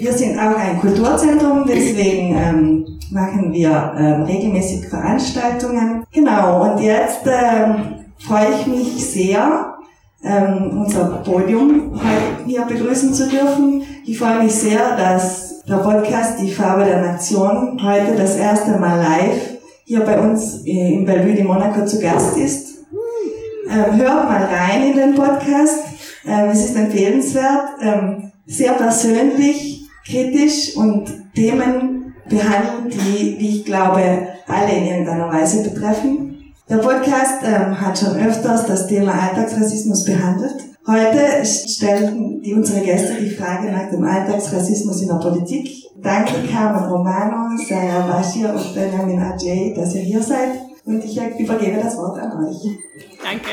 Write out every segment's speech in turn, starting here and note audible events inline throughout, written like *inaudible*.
Wir sind auch ein Kulturzentrum, deswegen ähm, machen wir ähm, regelmäßig Veranstaltungen. Genau, und jetzt ähm, freue ich mich sehr, ähm, unser Podium heute hier begrüßen zu dürfen. Ich freue mich sehr, dass der Podcast Die Farbe der Nation heute das erste Mal live hier bei uns äh, in Bellevue de Monaco zu Gast ist. Ähm, hört mal rein in den Podcast. Ähm, es ist empfehlenswert, ähm, sehr persönlich, kritisch und Themen behandeln, die, wie ich glaube, alle in irgendeiner Weise betreffen. Der Podcast ähm, hat schon öfters das Thema Alltagsrassismus behandelt. Heute stellen die, unsere Gäste die Frage nach dem Alltagsrassismus in der Politik. Danke Carmen Romano, Sarah Bashir und Benjamin Ajay, dass ihr hier seid. Und ich übergebe das Wort an euch. Danke.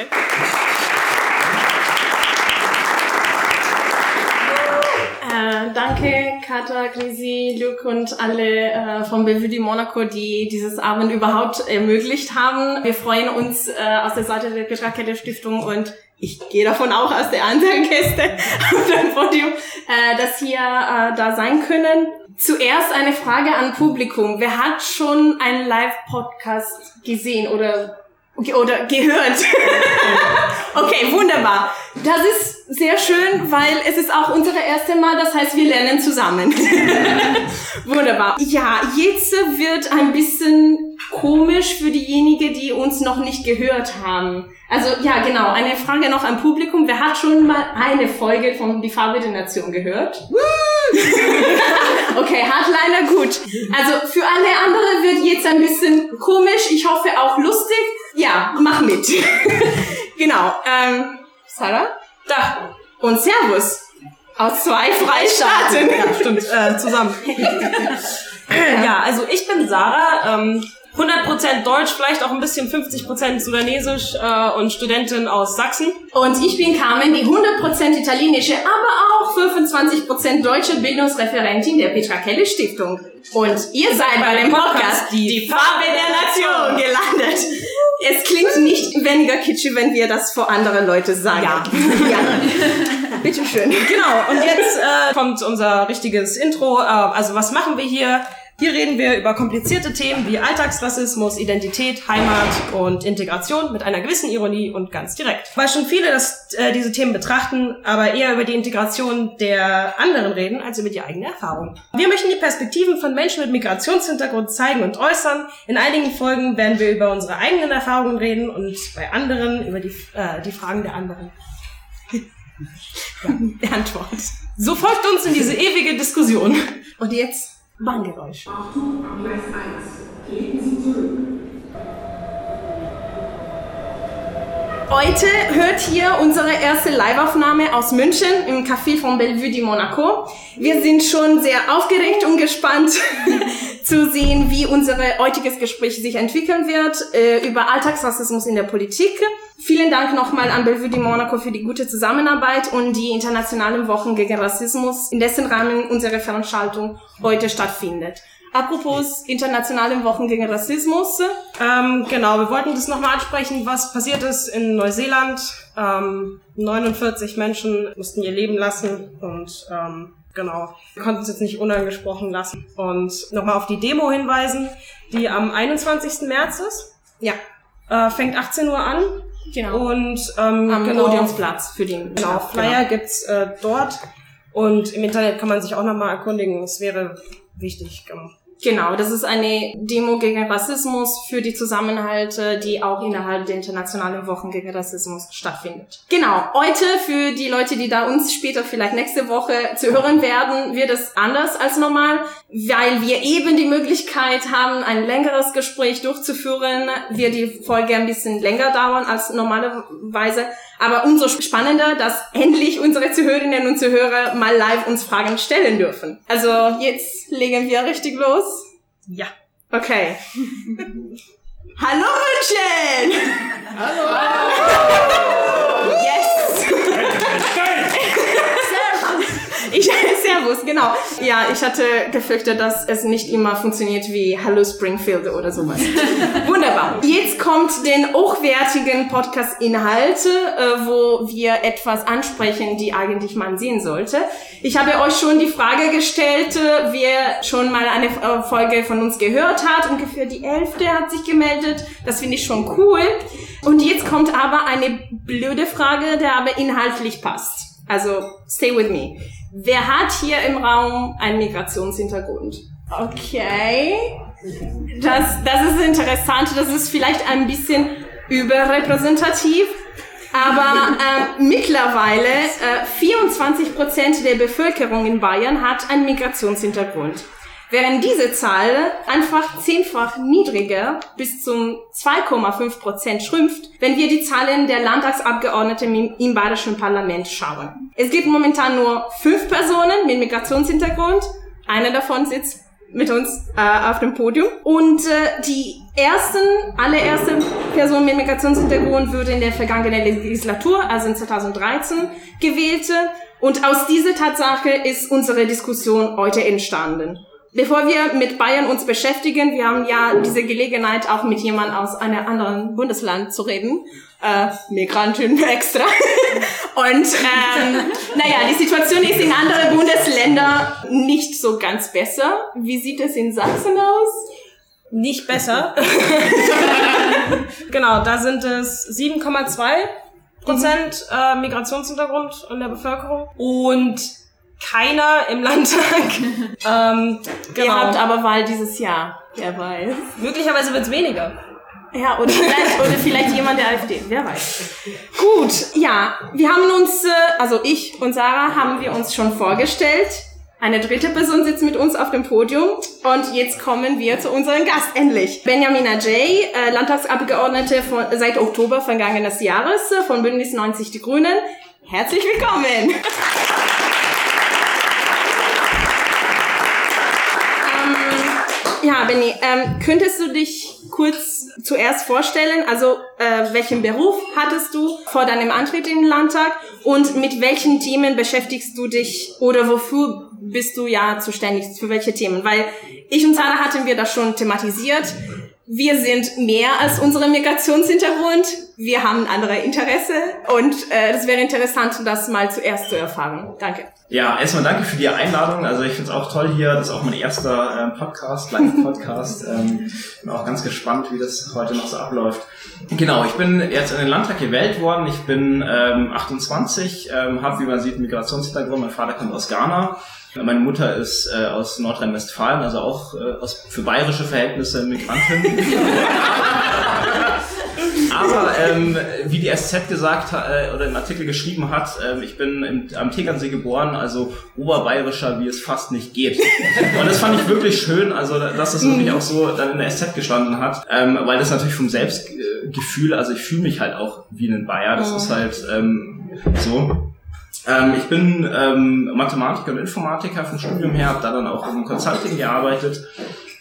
Äh, danke, Kata, Grisi, Luke und alle äh, vom Bellevue de Monaco, die dieses Abend überhaupt ermöglicht haben. Wir freuen uns äh, aus der Seite der Petra Kette Stiftung und ich gehe davon auch aus der anderen Gäste *laughs* auf dem Podium, äh, dass hier äh, da sein können. Zuerst eine Frage an Publikum. Wer hat schon einen Live-Podcast gesehen oder oder gehört. *laughs* okay, wunderbar. Das ist sehr schön, weil es ist auch unser erstes Mal, das heißt, wir lernen zusammen. *laughs* wunderbar. Ja, jetzt wird ein bisschen komisch für diejenigen, die uns noch nicht gehört haben. Also ja, genau, eine Frage noch am Publikum. Wer hat schon mal eine Folge von Die Farbe der Nation gehört? *laughs* okay, Hardliner, gut. Also für alle anderen wird jetzt ein bisschen komisch, ich hoffe auch lustig. Ja, mach mit. *laughs* genau. Ähm, Sarah? Da. Und Servus. Aus zwei Freistaaten. Ja, stimmt. Äh, zusammen. *laughs* ja, also ich bin Sarah. Ähm, 100% Deutsch, vielleicht auch ein bisschen 50% Sudanesisch äh, und Studentin aus Sachsen. Und ich bin Carmen, die 100% italienische, aber auch 25% deutsche Bildungsreferentin der Petra Kelle Stiftung. Und ihr seid bei dem Podcast Die, die Farbe der Nation gelandet. Es klingt nicht weniger kitschig, wenn wir das vor anderen Leute sagen. Ja. *laughs* ja. *laughs* Bitteschön. Genau, und jetzt äh, kommt unser richtiges Intro. Äh, also was machen wir hier? Hier reden wir über komplizierte Themen wie Alltagsrassismus, Identität, Heimat und Integration mit einer gewissen Ironie und ganz direkt. Weil schon viele das, äh, diese Themen betrachten, aber eher über die Integration der anderen reden, als über die eigene Erfahrung. Wir möchten die Perspektiven von Menschen mit Migrationshintergrund zeigen und äußern. In einigen Folgen werden wir über unsere eigenen Erfahrungen reden und bei anderen über die, äh, die Fragen der anderen. *laughs* *laughs* ja, Antwort. So folgt uns in diese ewige Diskussion. Und jetzt Warngeräusch. Achtung, Gleis 1. Treten Sie zurück. Heute hört ihr unsere erste Liveaufnahme aus München im Café von Bellevue de Monaco. Wir sind schon sehr aufgeregt und gespannt *laughs* zu sehen, wie unser heutiges Gespräch sich entwickeln wird äh, über Alltagsrassismus in der Politik. Vielen Dank nochmal an Bellevue de Monaco für die gute Zusammenarbeit und die internationalen Wochen gegen Rassismus, in dessen Rahmen unsere Veranstaltung heute stattfindet. Apropos internationalen Wochen gegen Rassismus. Ähm, genau, wir wollten das nochmal ansprechen, was passiert ist in Neuseeland. Ähm, 49 Menschen mussten ihr Leben lassen und ähm, genau, wir konnten es jetzt nicht unangesprochen lassen. Und nochmal auf die Demo hinweisen, die am 21. März ist. Ja. Äh, fängt 18 Uhr an. Genau. Und ähm, Am genau, Podiumsplatz für den Genau, Flyer gibt's äh, dort. Und im Internet kann man sich auch nochmal erkundigen. Es wäre wichtig. Genau. Das ist eine Demo gegen Rassismus für die Zusammenhalte, die auch innerhalb der internationalen Wochen gegen Rassismus stattfindet. Genau, heute für die Leute, die da uns später vielleicht nächste Woche zu hören werden, wird es anders als normal, weil wir eben die Möglichkeit haben, ein längeres Gespräch durchzuführen, wird die Folge ein bisschen länger dauern als normalerweise. Aber umso spannender, dass endlich unsere Zuhörerinnen und Zuhörer mal live uns Fragen stellen dürfen. Also jetzt legen wir richtig los. Ja. Okay. *laughs* Hallo München! Hallo! Yes! *laughs* *laughs* Ich, servus! Genau. Ja, ich hatte gefürchtet, dass es nicht immer funktioniert wie Hello Springfield oder sowas. *laughs* Wunderbar. Jetzt kommt den hochwertigen Podcast-Inhalte, äh, wo wir etwas ansprechen, die eigentlich man sehen sollte. Ich habe euch schon die Frage gestellt, äh, wer schon mal eine äh, Folge von uns gehört hat. Ungefähr die Elfte hat sich gemeldet. Das finde ich schon cool. Und jetzt kommt aber eine blöde Frage, der aber inhaltlich passt. Also, stay with me. Wer hat hier im Raum einen Migrationshintergrund? Okay. Das, das ist interessant. Das ist vielleicht ein bisschen überrepräsentativ. Aber äh, mittlerweile äh, 24 Prozent der Bevölkerung in Bayern hat einen Migrationshintergrund. Während diese Zahl einfach zehnfach niedriger bis zum 2,5 Prozent schrumpft, wenn wir die Zahlen der Landtagsabgeordneten im, bayerischen Parlament schauen. Es gibt momentan nur fünf Personen mit Migrationshintergrund. Eine davon sitzt mit uns äh, auf dem Podium. Und äh, die ersten, allererste Person mit Migrationshintergrund wurde in der vergangenen Legislatur, also in 2013, gewählt. Und aus dieser Tatsache ist unsere Diskussion heute entstanden. Bevor wir mit Bayern uns beschäftigen, wir haben ja diese Gelegenheit, auch mit jemand aus einem anderen Bundesland zu reden. Äh, Migrantin *laughs* extra. Und ähm, naja, die Situation ist in anderen Bundesländern nicht so ganz besser. Wie sieht es in Sachsen aus? Nicht besser. *laughs* genau, da sind es 7,2 Prozent äh, Migrationshintergrund in der Bevölkerung. Und keiner im Landtag. *laughs* ähm, Ihr genau. habt aber Wahl dieses Jahr. Wer weiß. Möglicherweise wird's weniger. Ja, oder vielleicht, oder vielleicht jemand der AfD, wer weiß. Gut, ja, wir haben uns, äh, also ich und Sarah haben wir uns schon vorgestellt. Eine dritte Person sitzt mit uns auf dem Podium und jetzt kommen wir zu unserem Gast endlich. Benjamina J., äh, Landtagsabgeordnete von, seit Oktober vergangenes Jahres äh, von Bündnis 90 Die Grünen. Herzlich willkommen. Ja, Benny, ähm, könntest du dich kurz zuerst vorstellen, also äh, welchen Beruf hattest du vor deinem Antritt in den Landtag und mit welchen Themen beschäftigst du dich oder wofür bist du ja zuständig, für welche Themen? Weil ich und Sarah hatten wir das schon thematisiert. Wir sind mehr als unsere Migrationshintergrund. Wir haben andere Interesse und äh, das wäre interessant, das mal zuerst zu erfahren. Danke. Ja, erstmal danke für die Einladung. Also ich finde es auch toll hier. Das ist auch mein erster äh, Podcast, Live-Podcast. *laughs* ähm, bin auch ganz gespannt, wie das heute noch so abläuft. Genau, ich bin jetzt in den Landtag gewählt worden. Ich bin ähm, 28, ähm, habe, wie man sieht, einen Migrationshintergrund. Mein Vater kommt aus Ghana. Meine Mutter ist äh, aus Nordrhein-Westfalen, also auch äh, aus, für bayerische Verhältnisse Migrantin. *laughs* Aber ähm, wie die SZ gesagt hat, äh, oder im Artikel geschrieben hat, ähm, ich bin im, am Tegernsee geboren, also oberbayerischer, wie es fast nicht geht. Und das fand ich wirklich schön, also dass das wirklich auch so dann in der SZ gestanden hat, ähm, weil das natürlich vom Selbstgefühl, also ich fühle mich halt auch wie ein Bayer, das ist halt ähm, so. Ähm, ich bin ähm, Mathematiker und Informatiker vom Studium her, habe da dann auch im Consulting gearbeitet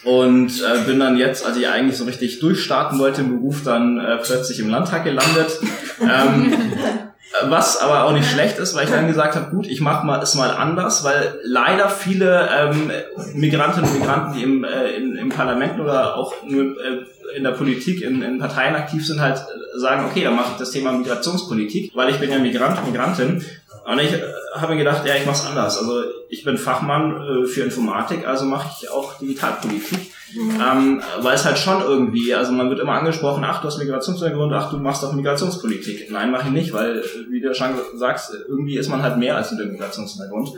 und äh, bin dann jetzt, als ich eigentlich so richtig durchstarten wollte im Beruf, dann äh, plötzlich im Landtag gelandet. Ähm, *laughs* was aber auch nicht schlecht ist, weil ich dann gesagt habe, gut, ich mache mal es mal anders, weil leider viele ähm, Migrantinnen und Migranten, die im, äh, in, im Parlament oder auch nur äh, in der Politik, in, in Parteien aktiv sind, halt äh, sagen, okay, dann mache ich das Thema Migrationspolitik, weil ich bin ja Migrant, Migrantin. Und ich äh, habe mir gedacht, ja, ich mache es anders. Also ich bin Fachmann äh, für Informatik, also mache ich auch Digitalpolitik. Ähm, weil es halt schon irgendwie, also man wird immer angesprochen, ach, du hast Migrationshintergrund, ach, du machst auch Migrationspolitik. Nein, mache ich nicht, weil, wie du schon sagst, irgendwie ist man halt mehr als nur der Migrationshintergrund.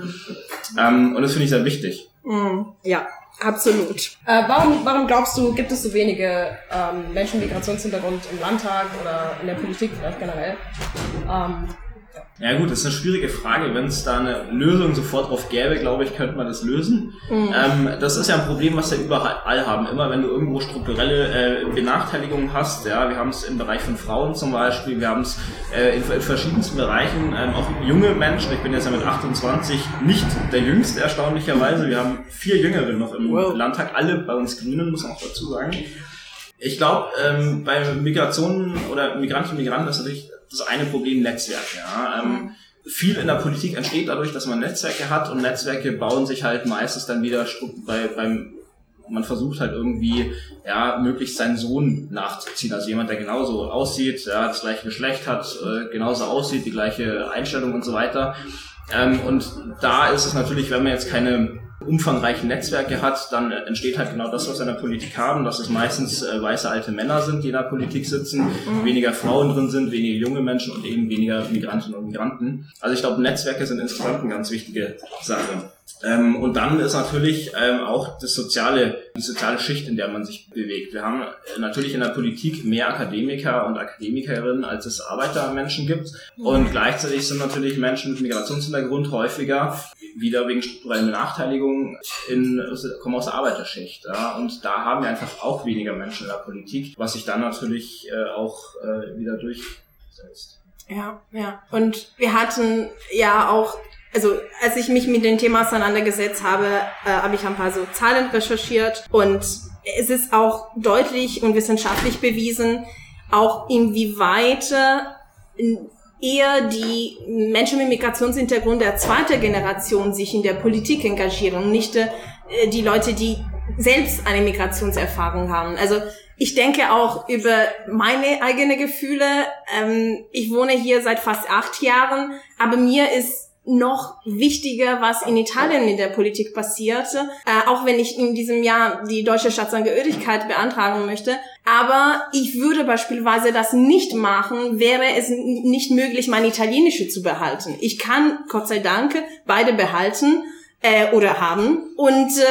Ähm, und das finde ich sehr wichtig. Mm, ja, absolut. Äh, warum, warum glaubst du, gibt es so wenige ähm, Menschen mit Migrationshintergrund im Landtag oder in der Politik vielleicht generell? Ähm, Ja gut, das ist eine schwierige Frage. Wenn es da eine Lösung sofort drauf gäbe, glaube ich, könnte man das lösen. Ähm, das ist ja ein Problem, was wir überall haben. Immer wenn du irgendwo strukturelle äh, Benachteiligungen hast, ja, wir haben es im Bereich von Frauen zum Beispiel, wir haben es äh, in, in verschiedensten Bereichen, ähm, auch junge Menschen, ich bin jetzt ja mit 28 nicht der Jüngste erstaunlicherweise, wir haben vier Jüngere noch im Wow. Landtag, alle bei uns Grünen, muss man auch dazu sagen. Ich glaube, ähm, bei Migrationen oder Migrantinnen und Migranten ist natürlich das eine Problem Netzwerk. Ja? Ähm, viel in der Politik entsteht dadurch, dass man Netzwerke hat und Netzwerke bauen sich halt meistens dann wieder bei, beim man versucht halt irgendwie, ja, möglichst seinen Sohn nachzuziehen. Also jemand, der genauso aussieht, ja, das gleiche Geschlecht hat, äh, genauso aussieht, die gleiche Einstellung und so weiter. Ähm, und da ist es natürlich, wenn man jetzt keine umfangreichen Netzwerke hat, dann entsteht halt genau das, was wir in der Politik haben, dass es meistens äh, weiße alte Männer sind, die in der Politik sitzen, mhm. weniger Frauen drin sind, weniger junge Menschen und eben weniger Migrantinnen und Migranten. Also ich glaube, Netzwerke sind insgesamt eine ganz wichtige Sache. Ähm, und dann ist natürlich ähm, auch das soziale, die soziale Schicht, in der man sich bewegt. Wir haben äh, natürlich in der Politik mehr Akademiker und Akademikerinnen, als es Arbeitermenschen gibt. Und gleichzeitig sind natürlich Menschen mit Migrationshintergrund häufiger wieder wegen strukturellen Benachteiligungen in, kommen aus der Arbeiterschicht. Ja? Und da haben wir einfach auch weniger Menschen in der Politik, was sich dann natürlich äh, auch äh, wieder durchsetzt. Ja, ja. Und wir hatten ja auch also als ich mich mit dem Thema auseinandergesetzt habe, äh, habe ich ein paar so Zahlen recherchiert und es ist auch deutlich und wissenschaftlich bewiesen, auch inwieweit äh, eher die Menschen mit Migrationshintergrund der zweiten Generation sich in der Politik engagieren, nicht äh, die Leute, die selbst eine Migrationserfahrung haben. Also ich denke auch über meine eigenen Gefühle. Ähm, ich wohne hier seit fast acht Jahren, aber mir ist noch wichtiger, was in Italien in der Politik passierte, äh, auch wenn ich in diesem Jahr die deutsche Staatsangehörigkeit beantragen möchte. Aber ich würde beispielsweise das nicht machen, wäre es nicht möglich, mein Italienische zu behalten. Ich kann, Gott sei Dank, beide behalten äh, oder haben. Und äh,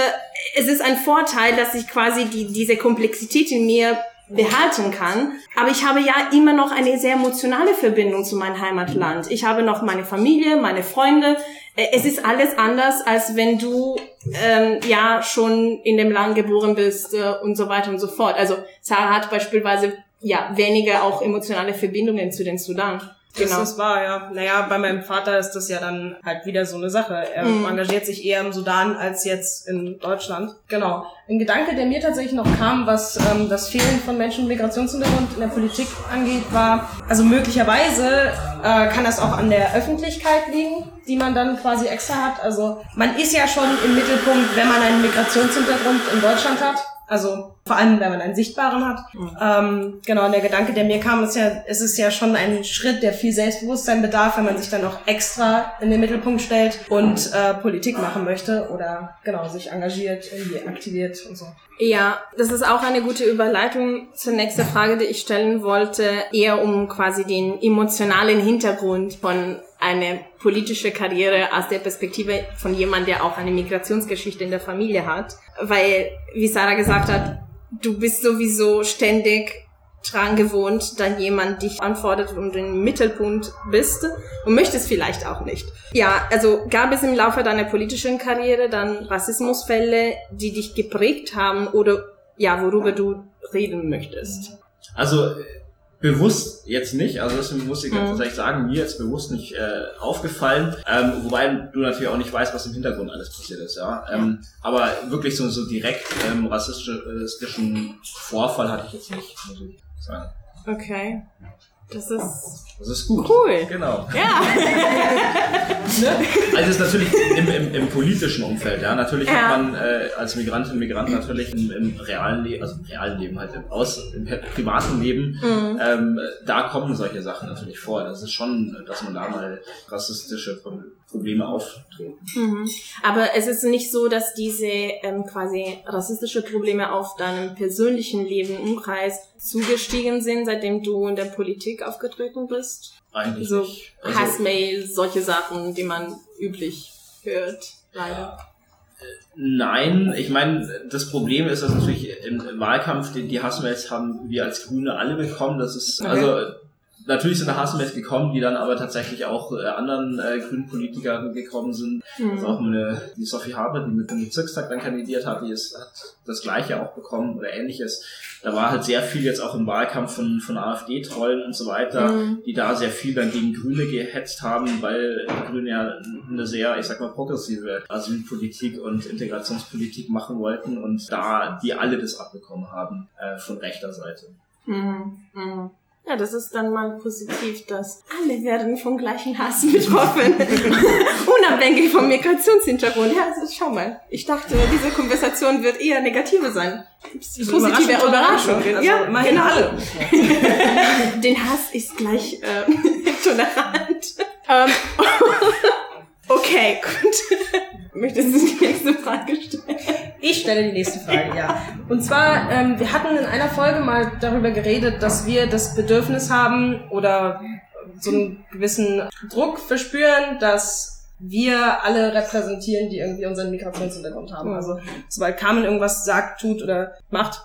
es ist ein Vorteil, dass ich quasi die, diese Komplexität in mir behalten kann. Aber ich habe ja immer noch eine sehr emotionale Verbindung zu meinem Heimatland. Ich habe noch meine Familie, meine Freunde. Äh, es ist alles anders, als wenn du ähm, ja schon in dem Land geboren bist äh, und so weiter und so fort. Also Sarah hat beispielsweise ja weniger auch emotionale Verbindungen zu den Sudan. Genau. Das ist wahr, ja. Naja, bei meinem Vater ist das ja dann halt wieder so eine Sache. Er mhm. engagiert sich eher im Sudan als jetzt in Deutschland. Genau. Ein Gedanke, der mir tatsächlich noch kam, was ähm, das Fehlen von Menschen mit Migrationshintergrund in der Politik angeht, war, also möglicherweise äh, kann das auch an der Öffentlichkeit liegen, die man dann quasi extra hat. Also man ist ja schon im Mittelpunkt, wenn man einen Migrationshintergrund in Deutschland hat. Also vor allem, wenn man einen sichtbaren hat. Mhm. Ähm, genau, und der Gedanke, der mir kam, ist ja, es ist ja schon ein Schritt, der viel Selbstbewusstsein bedarf, wenn man sich dann auch extra in den Mittelpunkt stellt und äh, Politik machen möchte oder genau sich engagiert, irgendwie aktiviert und so. Ja, das ist auch eine gute Überleitung zur nächsten Frage, die ich stellen wollte, eher um quasi den emotionalen Hintergrund von eine politische Karriere aus der Perspektive von jemand, der auch eine Migrationsgeschichte in der Familie hat. Weil, wie Sarah gesagt hat, du bist sowieso ständig dran gewohnt, dann jemand dich antwortet und im Mittelpunkt bist und möchtest vielleicht auch nicht. Ja, also gab es im Laufe deiner politischen Karriere dann Rassismusfälle, die dich geprägt haben oder ja, worüber du reden möchtest? Also bewusst jetzt nicht, also das muss ich mhm. tatsächlich sagen, mir jetzt bewusst nicht äh, aufgefallen, ähm, wobei du natürlich auch nicht weißt, was im Hintergrund alles passiert ist, ja. Ähm, aber wirklich so, so direkt ähm, rassistischen Vorfall hatte ich jetzt nicht, muss ich sagen. Okay. Das ist, das ist gut. Cool. Genau. Ja. *laughs* ne? Also es ist natürlich im, im, im politischen Umfeld, ja. Natürlich ja. hat man äh, als Migrantin und Migrant natürlich im, im realen Leben, also im realen Leben halt, im, aus, im privaten Leben, mhm. ähm, da kommen solche Sachen natürlich vor. Das ist schon, dass man da mal rassistische Probleme auftreten. Mhm. Aber es ist nicht so, dass diese ähm, quasi rassistische Probleme auf deinem persönlichen Leben, Umkreis zugestiegen sind, seitdem du in der Politik aufgetreten bist? Eigentlich so nicht. Also, Hassmail, solche Sachen, die man üblich hört, leider. Nein, ich meine, das Problem ist, dass natürlich im, im Wahlkampf die, die Hassmails haben wir als Grüne alle bekommen. Das ist okay. also natürlich sind Hasenmess gekommen, die dann aber tatsächlich auch äh, anderen äh, grünen Politikern gekommen sind. Mhm. Also auch eine, die Sophie Haber, die mit dem Bezirkstag dann kandidiert hat, die ist, hat das Gleiche auch bekommen oder ähnliches. Da war halt sehr viel jetzt auch im Wahlkampf von, von AfD-Trollen und so weiter, mhm. die da sehr viel dann gegen Grüne gehetzt haben, weil die Grüne ja eine sehr, ich sag mal, progressive Asylpolitik und Integrationspolitik machen wollten und da die alle das abbekommen haben äh, von rechter Seite. Mhm. Mhm. Ja, das ist dann mal positiv, dass alle werden vom gleichen Hass betroffen. *laughs* Unabhängig vom Migrationshintergrund. Ja, also schau mal. Ich dachte, diese Konversation wird eher negative sein. Positive Überraschung, Überraschung. Also ja, genau. alle. *laughs* Den Hass ist gleich äh, *laughs* tolerant. Ähm, okay, gut. Möchtest du die nächste Frage stellen? Ich stelle die nächste Frage, ja. Und zwar, ähm, wir hatten in einer Folge mal darüber geredet, dass wir das Bedürfnis haben oder so einen gewissen Druck verspüren, dass wir alle repräsentieren, die irgendwie unseren Migrationshintergrund haben. Also sobald Carmen irgendwas sagt, tut oder macht,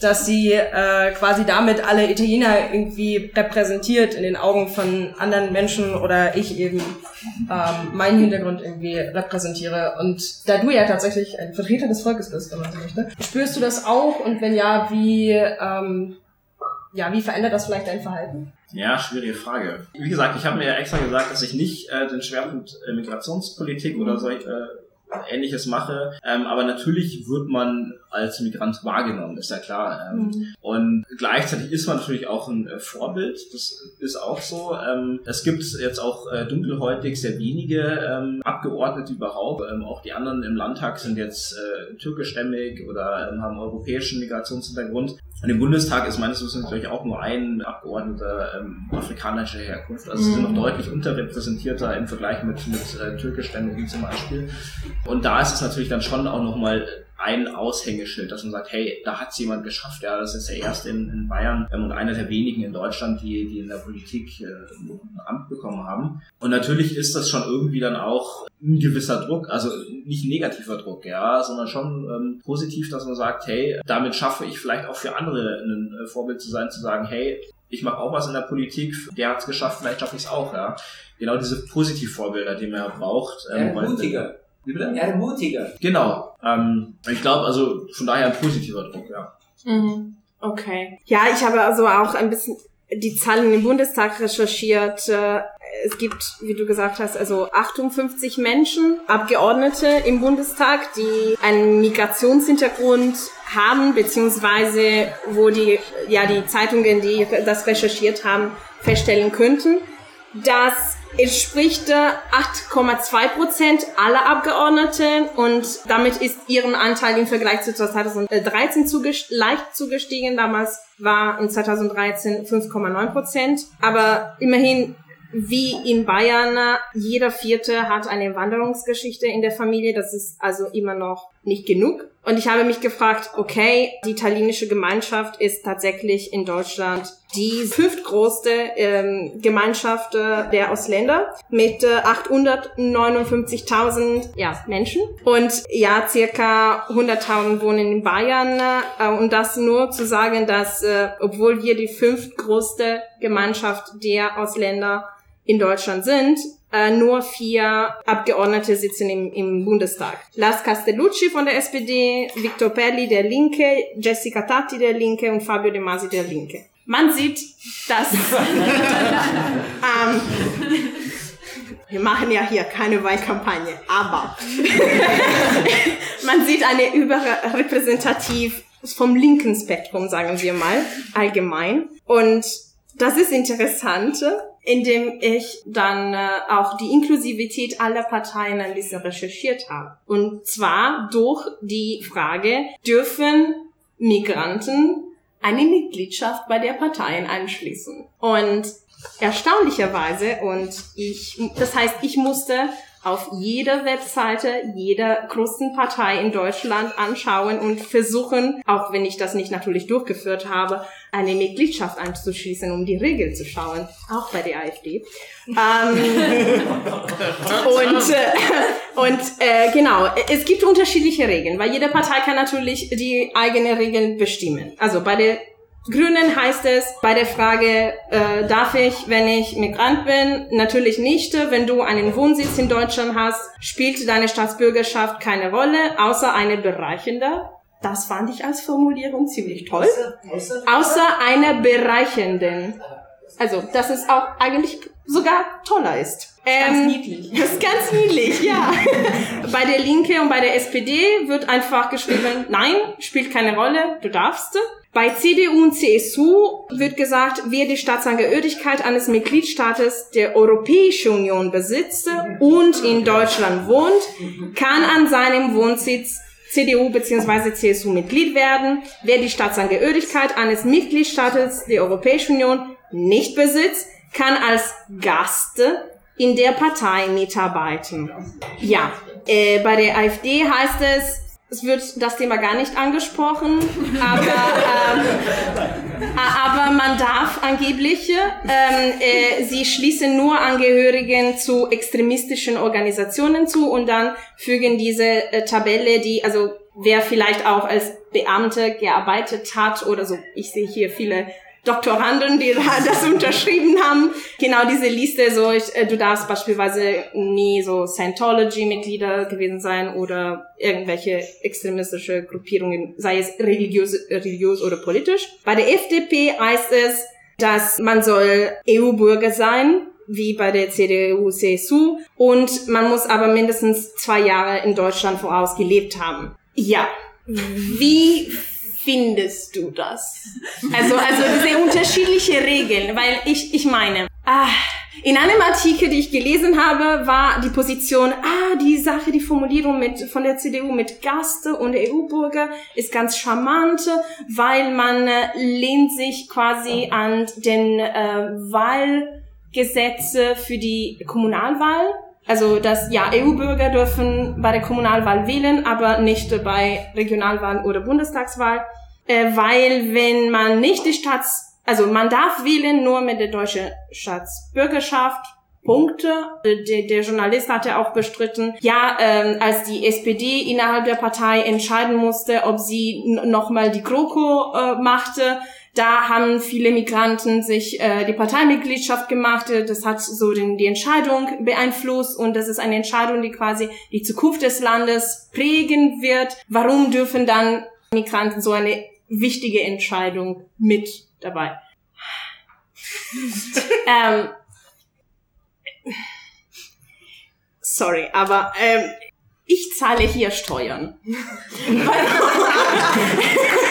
dass sie äh, quasi damit alle Italiener irgendwie repräsentiert in den Augen von anderen Menschen oder ich eben ähm, meinen Hintergrund irgendwie repräsentiere. Und da du ja tatsächlich ein Vertreter des Volkes bist, wenn man so möchte, spürst du das auch? Und wenn ja, wie, ähm, ja, wie verändert das vielleicht dein Verhalten? Ja, schwierige Frage. Wie gesagt, ich habe mir ja extra gesagt, dass ich nicht äh, den Schwerpunkt äh, Migrationspolitik oder so äh, Ähnliches mache. Ähm, aber natürlich wird man als Migrant wahrgenommen, ist ja klar. Ähm, Und gleichzeitig ist man natürlich auch ein äh, Vorbild. Das ist auch so. Ähm, es gibt jetzt auch äh, dunkelhäutig sehr wenige ähm, Abgeordnete überhaupt. Auch die anderen im Landtag sind jetzt äh, türkischstämmig oder haben europäischen Migrationshintergrund. Und im Bundestag ist meines Wissens natürlich auch nur ein Abgeordneter afrikanischer Herkunft. Also sie sind noch deutlich unterrepräsentierter im Vergleich mit, mit türkischstämmigen zum Beispiel. Und da ist es natürlich dann schon auch nochmal ein Aushängeschild, dass man sagt, hey, da hat es jemand geschafft. Ja, das ist der erste in, in Bayern ähm, und einer der wenigen in Deutschland, die, die in der Politik äh, ein Amt bekommen haben. Und natürlich ist das schon irgendwie dann auch ein gewisser Druck, also nicht negativer Druck, ja, sondern schon ähm, positiv, dass man sagt, hey, damit schaffe ich vielleicht auch für andere ein äh, Vorbild zu sein, zu sagen, hey, ich mache auch was in der Politik, der hat es geschafft, vielleicht schaffe ich es auch, ja. Genau diese Positivvorbilder, die man ja braucht. ähm, Ermutiger. Wie bitte? Ermutiger. Genau. Ähm, ich glaube, also von daher ein positiver Druck, ja. Mhm. Okay. Ja, ich habe also auch ein bisschen die Zahlen im Bundestag recherchiert. Äh, Es gibt, wie du gesagt hast, also 58 Menschen, Abgeordnete im Bundestag, die einen Migrationshintergrund haben, beziehungsweise wo die, ja, die Zeitungen, die das recherchiert haben, feststellen könnten. Das entspricht äh, 8,2 Prozent aller Abgeordneten und damit ist ihren Anteil im Vergleich zu 2013 zugest leicht zugestiegen. Damals war in 2013 5,9 Prozent. Aber immerhin, wie in Bayern, jeder Vierte hat eine Wanderungsgeschichte in der Familie. Das ist also immer noch nicht genug. Und ich habe mich gefragt, okay, die italienische Gemeinschaft ist tatsächlich in Deutschland die fünftgrößte ähm, Gemeinschaft äh, der Ausländer mit äh, 859.000 ja, Menschen. Und ja, circa 100.000 wohnen in Bayern. Äh, und das nur zu sagen, dass äh, obwohl wir die fünftgrößte Gemeinschaft der Ausländer in Deutschland sind, äh, nur vier Abgeordnete sitzen im, im Bundestag. Lars Castellucci von der SPD, Victor Perli der Linke, Jessica Tatti der Linke und Fabio De Masi der Linke. Man sieht, dass *laughs* ähm, wir machen ja hier keine Wahlkampagne, aber *laughs* man sieht eine überrepräsentativ vom linken Spektrum, sagen wir mal, allgemein. Und das ist interessant, indem ich dann äh, auch die Inklusivität aller Parteien ein bisschen recherchiert habe. Und zwar durch die Frage, dürfen Migranten eine Mitgliedschaft bei der Parteien anschließen? Und erstaunlicherweise, und ich, das heißt, ich musste auf jeder Webseite jeder großen Partei in Deutschland anschauen und versuchen, auch wenn ich das nicht natürlich durchgeführt habe, eine Mitgliedschaft anzuschließen, um die Regel zu schauen, auch bei der AfD. Ähm, *laughs* und äh, und äh, genau, es gibt unterschiedliche Regeln, weil jede Partei kann natürlich die eigenen Regeln bestimmen. Also bei der Grünen heißt es bei der Frage, äh, darf ich, wenn ich Migrant bin? Natürlich nicht. Wenn du einen Wohnsitz in Deutschland hast, spielt deine Staatsbürgerschaft keine Rolle, außer eine bereichende. Das fand ich als Formulierung ziemlich toll. Außer, Außer einer bereichenden. Also, dass es auch eigentlich sogar toller ist. Ähm, Ganz niedlich. Das *laughs* ist ganz niedlich, ja. *laughs* bei der Linke und bei der SPD wird einfach geschrieben, nein, spielt keine Rolle, du darfst. Bei CDU und CSU wird gesagt, wer die Staatsangehörigkeit eines Mitgliedstaates der Europäischen Union besitzt und in Deutschland wohnt, kann an seinem Wohnsitz CDU bzw. CSU Mitglied werden. Wer die Staatsangehörigkeit eines Mitgliedstaates der Europäischen Union nicht besitzt, kann als Gast in der Partei mitarbeiten. Ja, äh, bei der AfD heißt es, es wird das Thema gar nicht angesprochen, aber, ähm, aber man darf angeblich, ähm, äh, sie schließen nur Angehörigen zu extremistischen Organisationen zu und dann fügen diese äh, Tabelle, die, also wer vielleicht auch als Beamte gearbeitet hat oder so, ich sehe hier viele Doktoranden, die da *laughs* das unterschrieben haben. Genau diese Liste, so ich, äh, du darfst beispielsweise nie so Scientology-Mitglieder gewesen sein oder irgendwelche extremistische Gruppierungen, sei es religiös, religiös oder politisch. Bei der FDP heißt es, dass man soll EU-Bürger sein, wie bei der CDU, CSU, und man muss aber mindestens zwei Jahre in Deutschland voraus gelebt haben. Ja. Wie findest du das? Also, also diese unterschiedliche Regeln, weil ich, ich meine, ah, in einem Artikel, die ich gelesen habe, war die Position, ah, die Sache, die Formulierung mit, von der CDU mit Gaste und EU-Bürger ist ganz charmant, weil man äh, lehnt sich quasi an den äh, Wahlgesetze für die Kommunalwahl. Also, dass, ja, EU-Bürger dürfen bei der Kommunalwahl wählen, aber nicht bei Regionalwahl oder Bundestagswahl, äh, weil wenn man nicht die Staats, also man darf wählen nur mit der deutschen Staatsbürgerschaft, Punkte. Der, der Journalist hatte auch bestritten, ja, ähm, als die SPD innerhalb der Partei entscheiden musste, ob sie nochmal die GroKo äh, machte, da haben viele Migranten sich äh, die Parteimitgliedschaft gemacht. Das hat so den, die Entscheidung beeinflusst und das ist eine Entscheidung, die quasi die Zukunft des Landes prägen wird. Warum dürfen dann Migranten so eine wichtige Entscheidung mit dabei? *laughs* ähm, sorry, aber ähm, ich zahle hier Steuern. *laughs* *laughs*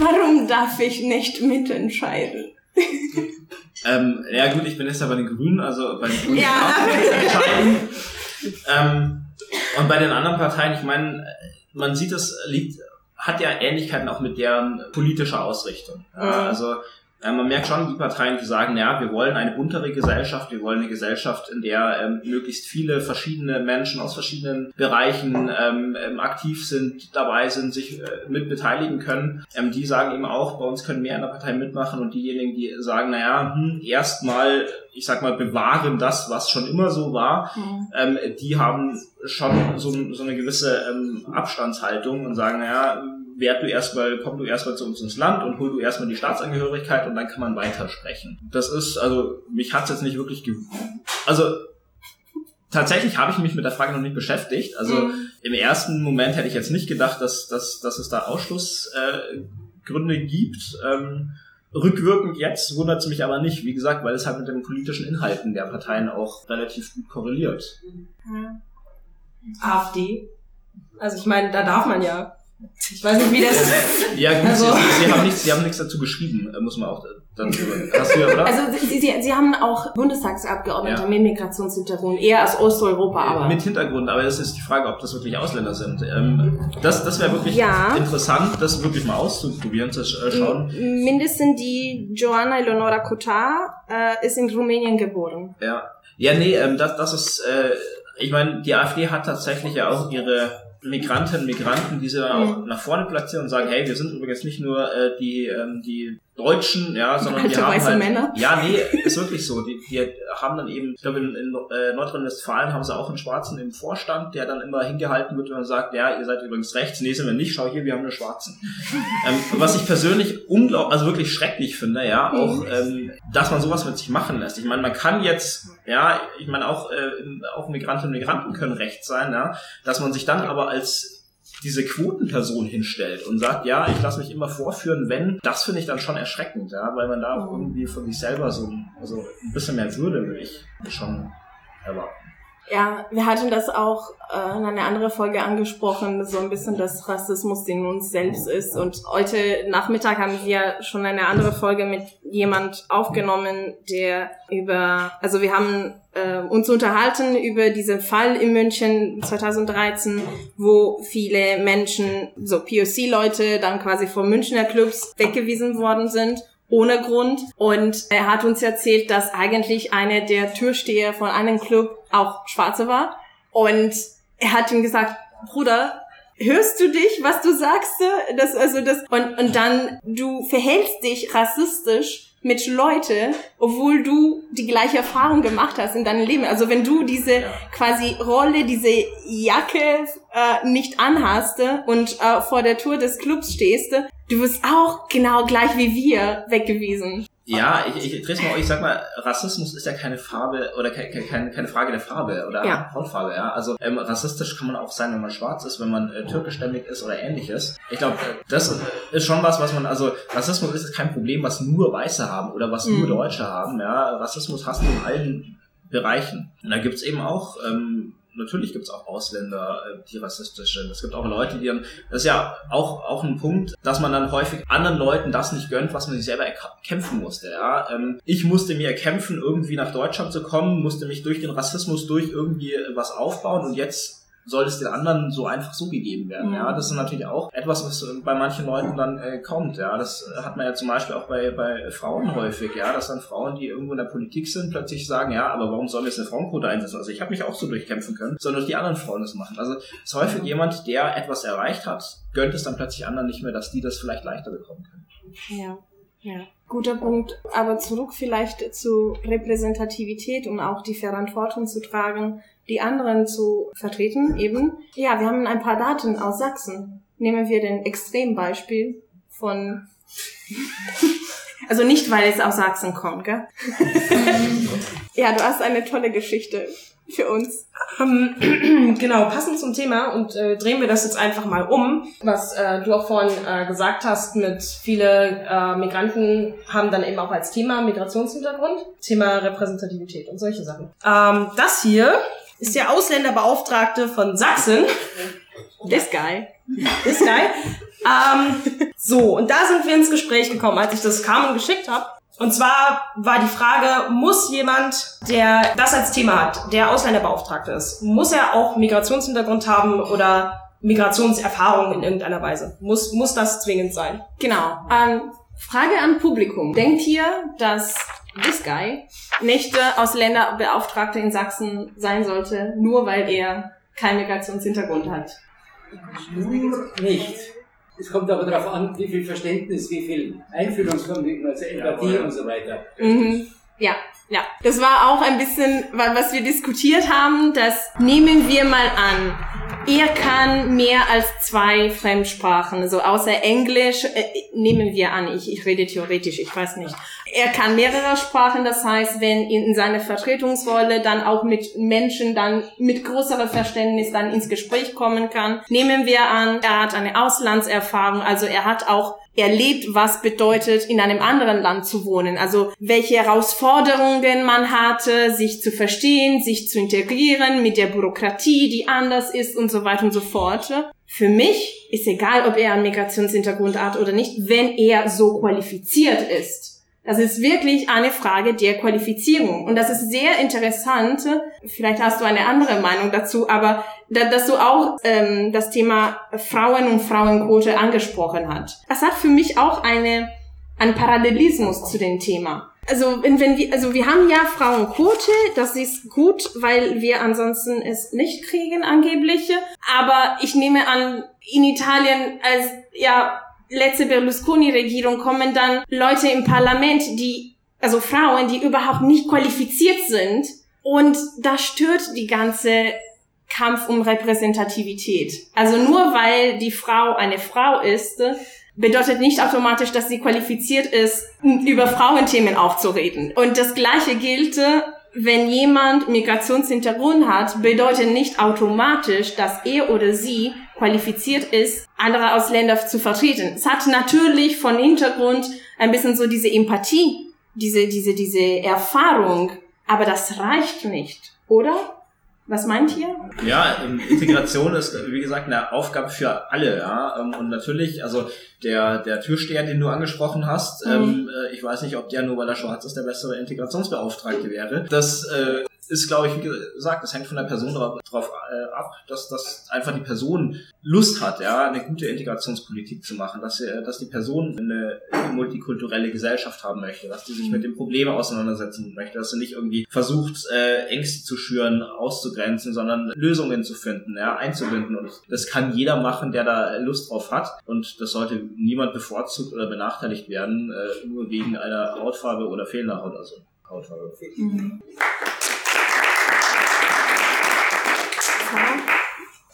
Warum darf ich nicht mitentscheiden? Ähm, ja gut, ich bin jetzt ja bei den Grünen, also bei den Grünen Ja. entscheiden. Ähm, und bei den anderen Parteien, ich meine, man sieht, es liegt, hat ja Ähnlichkeiten auch mit deren politischer Ausrichtung. Ja, Mhm. also man merkt schon, die Parteien, die sagen, ja, wir wollen eine buntere Gesellschaft, wir wollen eine Gesellschaft, in der ähm, möglichst viele verschiedene Menschen aus verschiedenen Bereichen ähm, ähm, aktiv sind, dabei sind, sich äh, mit beteiligen können. Ähm, die sagen eben auch, bei uns können mehr in der Partei mitmachen und diejenigen, die sagen, naja, hm, erstmal, ich sag mal, bewahren das, was schon immer so war, ähm, die haben schon so, so eine gewisse ähm, Abstandshaltung und sagen, naja, werd du erstmal, komm du erstmal zu uns ins Land und hol du erstmal die Staatsangehörigkeit und dann kann man weitersprechen. Das ist, also, mich hat's jetzt nicht wirklich ge also tatsächlich habe ich mich mit der Frage noch nicht beschäftigt. Also Mhm. im ersten Moment hätte ich jetzt nicht gedacht, dass, dass, dass es da Ausschlussgründe äh, Gründe gibt. Ähm, rückwirkend jetzt wundert es mich aber nicht, wie gesagt, weil es halt mit den politischen Inhalten der Parteien auch relativ gut korreliert. AfD. Also ich meine, da darf man ja. Ich weiß nicht, wie das. Ja gut, Also- sie, sie, haben nichts, sie haben nichts dazu geschrieben, äh, muss man auch dann Hast du ja, oder? Also sie, sie, sie haben auch Bundestagsabgeordnete Ja. mit Migrationshintergrund, eher aus Osteuropa, aber. Mit Hintergrund, aber es ist die Frage, ob das wirklich Ausländer sind. Ähm, das das wäre wirklich Ja. interessant, das wirklich mal auszuprobieren, zu äh, schauen. Mindestens die Joanna Eleonora Cotar äh, ist in Rumänien geboren. Ja, ja, nee, ähm, das, das ist, äh, ich meine, die AfD hat tatsächlich ja auch ihre Migrantinnen, Migranten, die sie dann auch nach vorne platzieren und sagen, hey, wir sind übrigens nicht nur äh, die, ähm, die Deutschen, ja, sondern Alte wir haben weiße halt, Männer. ja, nee, ist wirklich so. Die, die haben dann eben, ich glaube, in, in äh, Nordrhein-Westfalen haben sie auch einen Schwarzen im Vorstand, der dann immer hingehalten wird, wenn man sagt, ja, ihr seid übrigens rechts, nee, sind wir nicht, schau hier, wir haben einen Schwarzen. *laughs* ähm, was ich persönlich unglaublich, also wirklich schrecklich finde, ja, auch, ähm, dass man sowas mit sich machen lässt. Ich meine, man kann jetzt, ja, ich meine, auch, äh, auch Migrantinnen und Migranten können rechts sein, ja, dass man sich dann aber als diese Quotenperson hinstellt und sagt, ja, ich lasse mich immer vorführen, wenn, das finde ich dann schon erschreckend, ja, weil man da auch irgendwie von sich selber so also ein bisschen mehr Würde will ich schon erwarten. Ja, wir hatten das auch äh, in einer anderen Folge angesprochen, so ein bisschen das Rassismus, den uns selbst ist. Und heute Nachmittag haben wir schon eine andere Folge mit jemand aufgenommen, der über, also wir haben äh, uns unterhalten über diesen Fall in München 2013, wo viele Menschen, so POC-Leute, dann quasi von Münchner Clubs weggewiesen worden sind ohne Grund. Und er hat uns erzählt, dass eigentlich einer der Türsteher von einem Club auch Schwarze war. Und er hat ihm gesagt, Bruder, hörst du dich, was du sagst? Das, also das, und, und dann, du verhältst dich rassistisch mit Leute, obwohl du die gleiche Erfahrung gemacht hast in deinem Leben. Also wenn du diese quasi Rolle, diese Jacke äh, nicht anhast und äh, vor der Tour des Clubs stehst, du wirst auch genau gleich wie wir weggewiesen. Ja, ich, ich drehe mal ich sag mal, Rassismus ist ja keine Farbe oder keine, keine, keine Frage der Farbe oder ja. Hautfarbe, ja. Also ähm, rassistisch kann man auch sein, wenn man schwarz ist, wenn man äh, türkischstämmig ist oder ähnliches. Ich glaube, das ist schon was, was man, also Rassismus ist kein Problem, was nur Weiße haben oder was mhm. nur Deutsche haben, ja. Rassismus hast du in allen Bereichen. Und da gibt's eben auch ähm, natürlich gibt es auch Ausländer, äh, die rassistisch sind. Es gibt auch Leute, die dann, das ist ja auch, auch ein Punkt, dass man dann häufig anderen Leuten das nicht gönnt, was man sich selber erkämpfen musste. Ja? Ähm, ich musste mir erkämpfen, irgendwie nach Deutschland zu kommen, musste mich durch den Rassismus durch irgendwie was aufbauen und jetzt soll es den anderen so einfach so gegeben werden. Mhm. Ja, das ist natürlich auch etwas, was bei manchen Leuten dann äh, kommt. Ja, das hat man ja zum Beispiel auch bei, bei Frauen häufig. Ja, dass dann Frauen, die irgendwo in der Politik sind, plötzlich sagen, ja, aber warum sollen wir jetzt eine Frauenquote einsetzen? Also ich habe mich auch so durchkämpfen können, sondern die anderen Frauen das machen. Also es ist häufig jemand, der etwas erreicht hat, gönnt es dann plötzlich anderen nicht mehr, dass die das vielleicht leichter bekommen können. Ja. Ja, guter Punkt. Aber zurück vielleicht zu Repräsentativität, um auch die Verantwortung zu tragen, die anderen zu vertreten eben. Ja, wir haben ein paar Daten aus Sachsen. Nehmen wir den Extrembeispiel von, *laughs* also nicht, weil es aus Sachsen kommt, gell? *laughs* ja, du hast eine tolle Geschichte für uns. Um, *clears throat* genau, passend zum Thema und äh, drehen wir das jetzt einfach mal um, was äh, du auch vorhin äh, gesagt hast, mit viele äh, Migranten haben dann eben auch als Thema Migrationshintergrund, Thema Repräsentativität und solche Sachen. Ähm, das hier ist der Ausländerbeauftragte von Sachsen. This guy. This guy. ähm, so, und da sind wir ins Gespräch gekommen, als ich das Carmen geschickt habe. Und zwar war die Frage, muss jemand, der das als Thema hat, der Ausländerbeauftragte ist, muss er auch Migrationshintergrund haben oder Migrationserfahrung in irgendeiner Weise? Muss, muss das zwingend sein? Genau. Ähm, Frage an Publikum. Denkt ihr, dass this guy nicht äh, Ausländerbeauftragter in Sachsen sein sollte, nur weil er keinen Migrationshintergrund hat? Nicht. Es kommt aber darauf an, wie viel Verständnis, wie viel Einfühlungsvermögen, also Empathie ja, und so weiter. Mhm. Ja, ja. Das war auch ein bisschen, was wir diskutiert haben, das nehmen wir mal an er kann mehr als zwei Fremdsprachen, so außer Englisch, äh, nehmen wir an, ich, ich rede theoretisch, ich weiß nicht. Er kann mehrere Sprachen, das heißt, wenn in seiner Vertretungsrolle dann auch mit Menschen dann mit größerem Verständnis dann ins Gespräch kommen kann. Nehmen wir an, er hat eine Auslandserfahrung, also er hat auch erlebt, was bedeutet, in einem anderen Land zu wohnen. Also welche Herausforderungen man hatte, sich zu verstehen, sich zu integrieren mit der Bürokratie, die anders ist und so weiter und so fort. Für mich ist egal, ob er einen Migrationshintergrund hat oder nicht, wenn er so qualifiziert ist. Das ist wirklich eine Frage der Qualifizierung. Und das ist sehr interessant. Vielleicht hast du eine andere Meinung dazu, aber da, dass du auch ähm, das Thema Frauen und Frauenquote angesprochen hast. Das hat für mich auch eine, einen Parallelismus zu dem Thema. Also wenn, wir, also wir haben ja Frauenquote, das ist gut, weil wir ansonsten es nicht kriegen angeblich. Aber ich nehme an, in Italien als ja letzte Berlusconi-Regierung kommen dann Leute im Parlament, die, also Frauen, die überhaupt nicht qualifiziert sind. Und das stört die ganze Kampf um Repräsentativität. Also nur weil die Frau eine Frau ist, bedeutet nicht automatisch, dass sie qualifiziert ist, über Frauenthemen aufzureden. Und das Gleiche gilt wenn jemand Migrationshintergrund hat, bedeutet nicht automatisch, dass er oder sie qualifiziert ist, andere Ausländer zu vertreten. Es hat natürlich von Hintergrund ein bisschen so diese Empathie, diese, diese, diese Erfahrung, aber das reicht nicht, oder? Was meint ihr? Ja, ähm, Integration ist, wie gesagt, eine Aufgabe für alle, ja. Ähm, und natürlich, also der, der Türsteher, den du angesprochen hast, Mhm. ähm, äh, ich weiß nicht, ob der nur weil er schwarz ist, der bessere Integrationsbeauftragte wäre. Das äh, ist, glaube ich, wie gesagt, das hängt von der Person drauf, drauf äh, ab, dass, dass einfach die Person Lust hat, ja, eine gute Integrationspolitik zu machen, dass, sie, dass die Person eine multikulturelle Gesellschaft haben möchte, dass die sich mit den Problemen auseinandersetzen möchte, dass sie nicht irgendwie versucht, äh, Ängste zu schüren, auszugrenzen, sondern Lösungen zu finden, ja, einzubinden. Und das kann jeder machen, der da Lust drauf hat. Und das sollte niemand bevorzugt oder benachteiligt werden, äh, nur wegen einer Hautfarbe oder fehlender Haut, also Hautfarbe.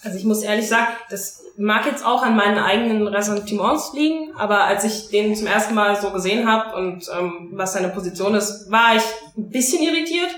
Also ich muss ehrlich sagen, das mag jetzt auch an meinen eigenen Ressentiments liegen, aber als ich den zum ersten Mal so gesehen habe und ähm, was seine Position ist, war ich ein bisschen irritiert.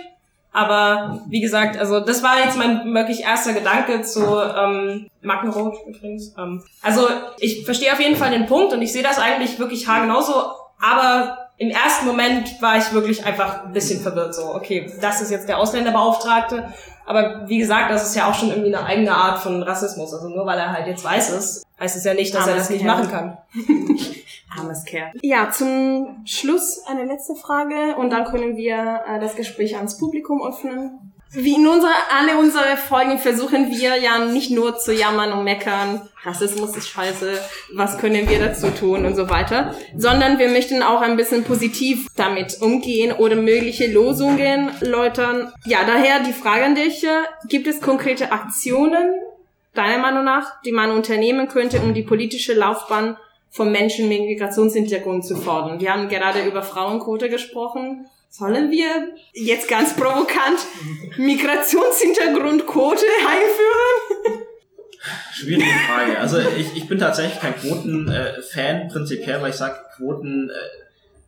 Aber wie gesagt, also das war jetzt mein wirklich erster Gedanke zu ähm, Magnerot übrigens. Ähm, also ich verstehe auf jeden Fall den Punkt und ich sehe das eigentlich wirklich haargenauso, aber im ersten Moment war ich wirklich einfach ein bisschen verwirrt. So, okay, das ist jetzt der Ausländerbeauftragte. Aber wie gesagt, das ist ja auch schon irgendwie eine eigene Art von Rassismus. Also nur weil er halt jetzt weiß ist, heißt es ja nicht, dass er Armes das nicht Kerl. machen kann. *laughs* Armes Kerl. Ja, zum Schluss eine letzte Frage und dann können wir äh, das Gespräch ans Publikum öffnen. Wie in unserer, alle unsere Folgen versuchen wir ja nicht nur zu jammern und meckern, Rassismus ist scheiße, was können wir dazu tun und so weiter, sondern wir möchten auch ein bisschen positiv damit umgehen oder mögliche Lösungen läutern. Ja, daher die Frage an dich, gibt es konkrete Aktionen, deiner Meinung nach, die man unternehmen könnte, um die politische Laufbahn von Menschen mit Migrationshintergrund zu fordern. Wir haben gerade über Frauenquote gesprochen. Sollen wir jetzt ganz provokant Migrationshintergrundquote einführen? Schwierige Frage. Also ich, ich bin tatsächlich kein Quoten-Fan prinzipiell, weil ich sage, Quoten äh,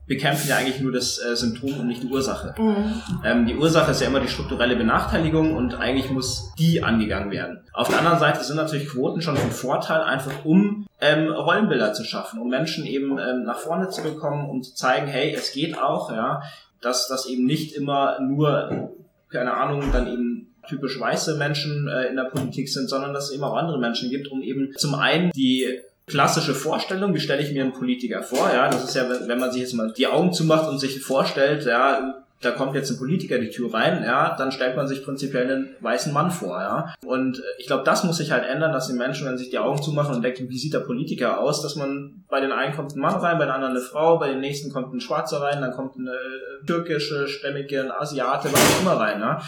bekämpfen ja eigentlich nur das äh, Symptom und nicht die Ursache. Ähm, die Ursache ist ja immer die strukturelle Benachteiligung und eigentlich muss die angegangen werden. Auf der anderen Seite sind natürlich Quoten schon von Vorteil, einfach um ähm, Rollenbilder zu schaffen, um Menschen eben ähm, nach vorne zu bekommen, um zu zeigen, hey, es geht auch, ja, dass das eben nicht immer nur, keine Ahnung, dann eben typisch weiße Menschen äh, in der Politik sind, sondern dass es eben auch andere Menschen gibt, um eben zum einen die klassische Vorstellung, wie stelle ich mir einen Politiker vor, ja, das ist ja, wenn, man sich jetzt mal die Augen zumacht und sich vorstellt, ja, da kommt jetzt ein Politiker die Tür rein, ja, dann stellt man sich prinzipiell einen weißen Mann vor, ja. Und äh, ich glaube, das muss sich halt ändern, dass die Menschen, wenn sich die Augen zumachen und denken, wie sieht der Politiker aus, dass man bei den einen kommt ein Mann rein, bei den anderen eine Frau, bei den nächsten kommt ein Schwarzer rein, dann kommt eine türkische, stämmige, ein Asiate, was auch immer rein, ja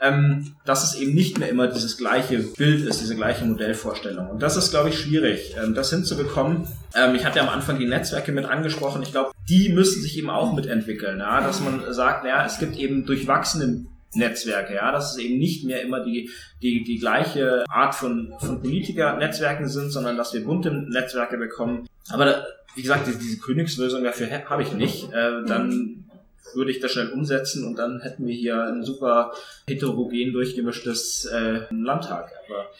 ähm, dass es eben nicht mehr immer dieses gleiche Bild ist, diese gleiche Modellvorstellung. Und das ist, glaube ich, schwierig, ähm, das hinzubekommen. Ähm, ich hatte am Anfang die Netzwerke mit angesprochen. Ich glaube, die müssen sich eben auch mitentwickeln, ja? dass man sagt, naja, es gibt eben durchwachsene Netzwerke, ja, dass es eben nicht mehr immer die, die, die gleiche Art von, von Politiker-Netzwerken sind, sondern dass wir bunte Netzwerke bekommen. Aber da, wie gesagt, diese, diese Königslösung dafür habe ich nicht. Äh, dann würde ich das schnell umsetzen und dann hätten wir hier ein super heterogen durchgemischtes äh, Landtag. Aber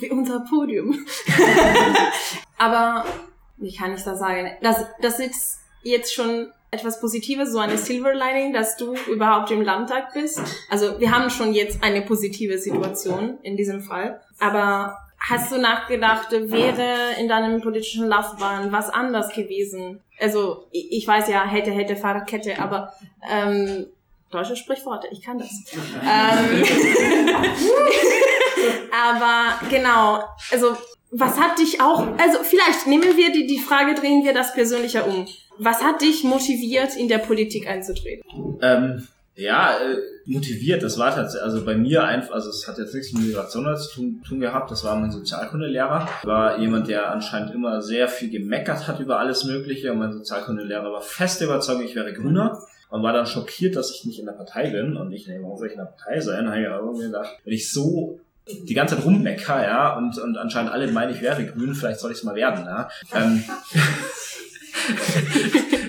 Wie unser Podium. *laughs* Aber, wie kann ich das sagen? Das, das ist jetzt schon etwas Positives, so eine Silver Lining, dass du überhaupt im Landtag bist. Also wir haben schon jetzt eine positive Situation in diesem Fall. Aber hast du nachgedacht, wäre in deinem politischen Laufbahn was anders gewesen? Also ich weiß ja, hätte, hätte, Fahrradkette, aber ähm, deutsche Sprichworte, ich kann das. ähm, *laughs* aber genau, also was hat dich auch, also vielleicht nehmen wir die, die Frage, drehen wir das persönlicher um. Was hat dich motiviert, in der Politik einzutreten? ähm, ja, äh, motiviert, das war tatsächlich, also bei mir einfach, also es hat jetzt nichts mit Migration zu tun, gehabt, das war mein Sozialkundelehrer, war jemand, der anscheinend immer sehr viel gemeckert hat über alles Mögliche und mein Sozialkundelehrer war fest überzeugt, ich wäre Grüner und war dann schockiert, dass ich nicht in der Partei bin und ich, nee, warum soll ich in der Partei sein? Habe ich aber irgendwie gedacht, wenn ich so die ganze Zeit rummecker, ja, und, und anscheinend alle meinen, ich wäre grün, vielleicht soll ich es mal werden, ja. Ähm,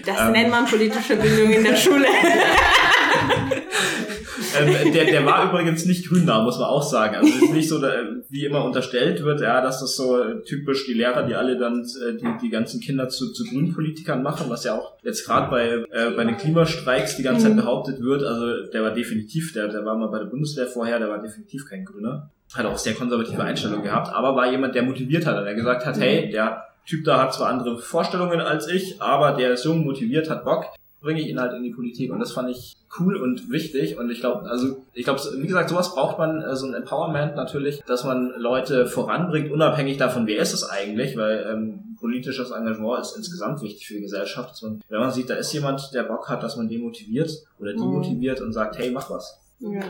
Das nennt man politische Bildung in der Schule. *laughs* *laughs* ähm, der, der war übrigens nicht grün da, muss man auch sagen. Also es ist nicht so, wie immer unterstellt wird, ja, dass das so typisch die Lehrer, die alle dann äh, die, die ganzen Kinder zu, zu Grünpolitikern machen, was ja auch jetzt gerade bei, äh, bei den Klimastreiks die ganze Zeit behauptet wird. Also der war definitiv, der, der war mal bei der Bundeswehr vorher, der war definitiv kein Grüner. Hat auch sehr konservative Einstellungen gehabt, aber war jemand, der motiviert hat, der gesagt hat, hey, der Typ da hat zwar andere Vorstellungen als ich, aber der ist jung, motiviert, hat Bock bringe ich ihn halt in die Politik. Und das fand ich cool und wichtig. Und ich glaube, also ich glaube, wie gesagt, sowas braucht man, äh, so ein Empowerment natürlich, dass man Leute voranbringt, unabhängig davon, wer ist es eigentlich, weil ähm, politisches Engagement ist insgesamt wichtig für die Gesellschaft. Dass man, wenn man sieht, da ist jemand, der Bock hat, dass man den motiviert oder die Mhm. motiviert und sagt, hey, mach was. Ja.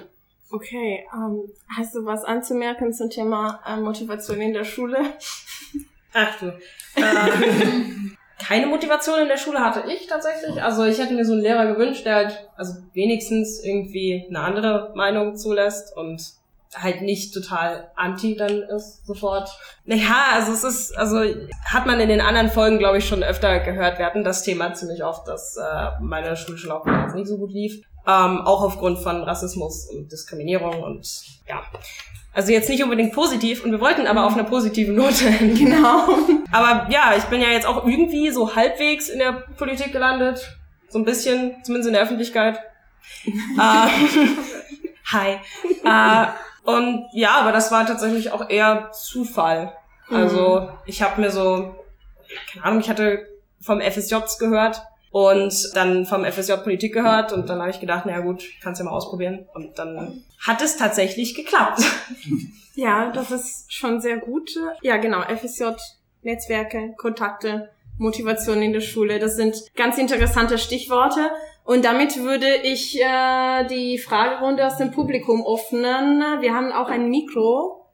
Okay, ähm, hast du was anzumerken zum Thema äh, Motivation in der Schule? Ach du. *laughs* Äh, keine Motivation in der Schule hatte ich tatsächlich. Also ich hätte mir so einen Lehrer gewünscht, der halt also wenigstens irgendwie eine andere Meinung zulässt und halt nicht total anti dann ist sofort. Naja, also es ist, also hat man in den anderen Folgen, glaube ich, schon öfter gehört. Wir hatten das Thema ziemlich oft, dass äh, meine schulische Laufbahn jetzt nicht so gut lief. Ähm, auch aufgrund von Rassismus und Diskriminierung und ja. Also jetzt nicht unbedingt positiv und wir wollten aber auf einer positiven Note enden. Genau. Aber ja, ich bin ja jetzt auch irgendwie so halbwegs in der Politik gelandet. So ein bisschen, zumindest in der Öffentlichkeit. äh, *laughs* hi. Äh, und ja, aber das war tatsächlich auch eher Zufall. Also ich habe mir so, keine Ahnung, ich hatte vom FSJs gehört und dann vom FSJ Politik gehört und dann habe ich gedacht, na ja gut, ich kann es ja mal ausprobieren. Und dann hat es tatsächlich geklappt. *laughs* Ja, das ist schon sehr gut. Ja, genau. FSJ, Netzwerke, Kontakte, Motivation in der Schule. Das sind ganz interessante Stichworte. Und damit würde ich äh, die Fragerunde aus dem Publikum öffnen. Wir haben auch ein Mikro.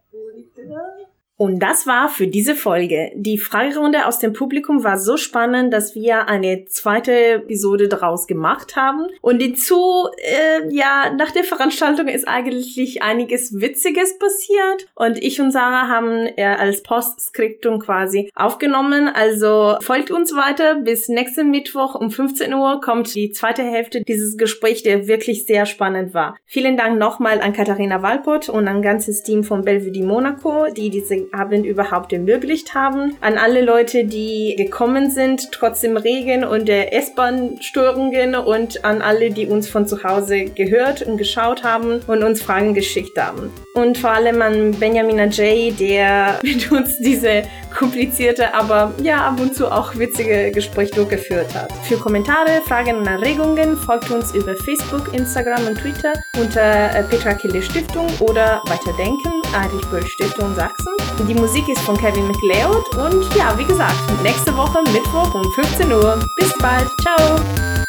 Und das war für diese Folge. Die Fragerunde aus dem Publikum war so spannend, dass wir eine zweite Episode daraus gemacht haben. Und hinzu, äh, ja, nach der Veranstaltung ist eigentlich einiges Witziges passiert. Und ich und Sarah haben äh, als Postskriptum quasi aufgenommen. Also folgt uns weiter. Bis nächsten Mittwoch um 15 Uhr kommt die zweite Hälfte dieses Gesprächs, der wirklich sehr spannend war. Vielen Dank nochmal an Katharina Walpott und ein ganzes Team von Belvedere Monaco, die diese Abend überhaupt ermöglicht haben. An alle Leute, die gekommen sind, trotz dem Regen und der S-Bahn-Störungen und an alle, die uns von zu Hause gehört und geschaut haben und uns Fragen geschickt haben. Und vor allem an Benjamin J., der *laughs* mit uns diese komplizierte, aber ja, ab und zu auch witzige Gespräche durchgeführt hat. Für Kommentare, Fragen und Anregungen folgt uns über Facebook, Instagram und Twitter unter äh, Petra Kille Stiftung oder Weiterdenken, Erich Böll Stiftung Sachsen. Die Musik ist von Kevin McLeod und ja, wie gesagt, nächste Woche Mittwoch um 15 Uhr. Bis bald. Ciao.